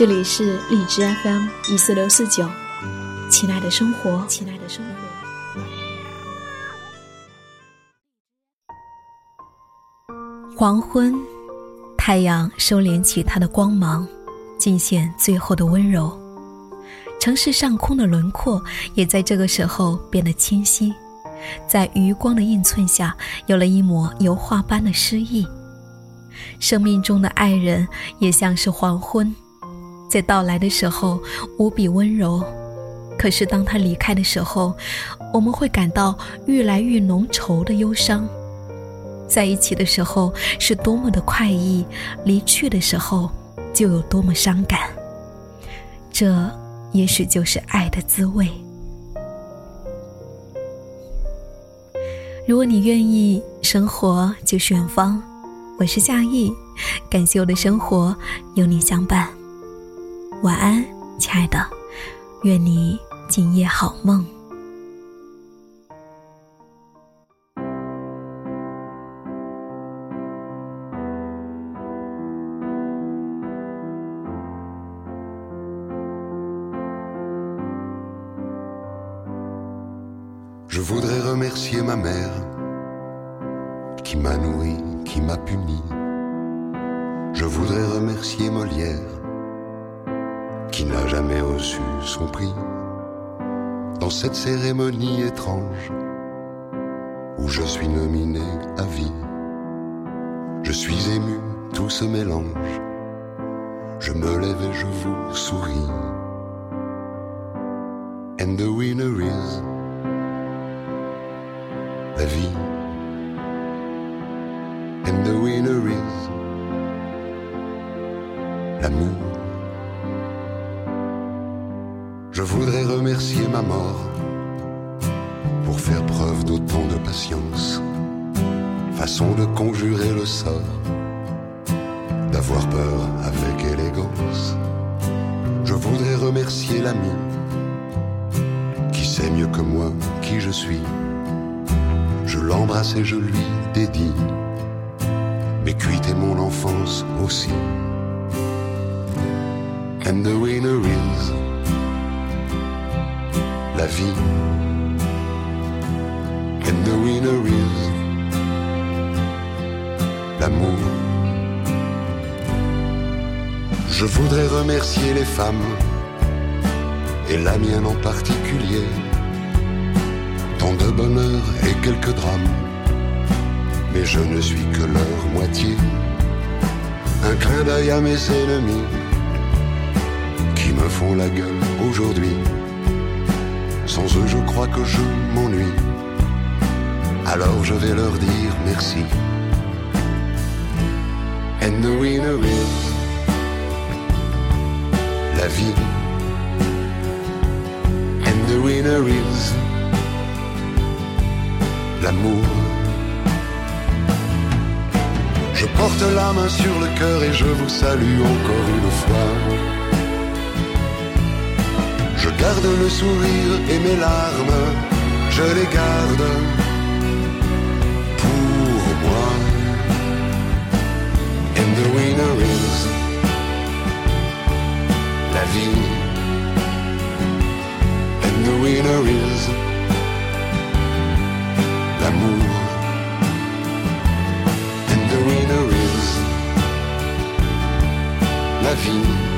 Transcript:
这里是荔枝 FM 一四六四九，亲爱的生活，亲爱的生活。黄昏，太阳收敛起它的光芒，尽显最后的温柔。城市上空的轮廓也在这个时候变得清晰，在余光的映衬下，有了一抹油画般的诗意。生命中的爱人也像是黄昏。在到来的时候无比温柔，可是当他离开的时候，我们会感到愈来愈浓稠的忧伤。在一起的时候是多么的快意，离去的时候就有多么伤感。这也许就是爱的滋味。如果你愿意，生活就是远方。我是夏意，感谢我的生活有你相伴。晚安，亲爱的，愿你今夜好梦。Je voudrais remercier ma mère qui m'a nourri, qui m'a puni. Je voudrais remercier Molière qui n'a jamais reçu son prix dans cette cérémonie étrange où je suis nominé à vie. Je suis ému, tout se mélange. Je me lève et je vous souris. And the winner is la vie. And the winner is l'amour. Mort pour faire preuve d'autant de patience, façon de conjurer le sort, d'avoir peur avec élégance. Je voudrais remercier l'ami qui sait mieux que moi qui je suis. Je l'embrasse et je lui dédie mes cuites mon enfance aussi. And the winner is la vie. And the winner is l'amour. Je voudrais remercier les femmes, et la mienne en particulier, tant de bonheur et quelques drames, mais je ne suis que leur moitié. Un clin d'œil à mes ennemis qui me font la gueule aujourd'hui sans eux, je crois que je m'ennuie. Alors je vais leur dire merci. And the winner is la vie. And the winner is l'amour. Je porte la main sur le cœur et je vous salue encore une fois. Garde le sourire et mes larmes, je les garde pour moi. And the winner is la vie. And the winner is l'amour. And the winner is la vie.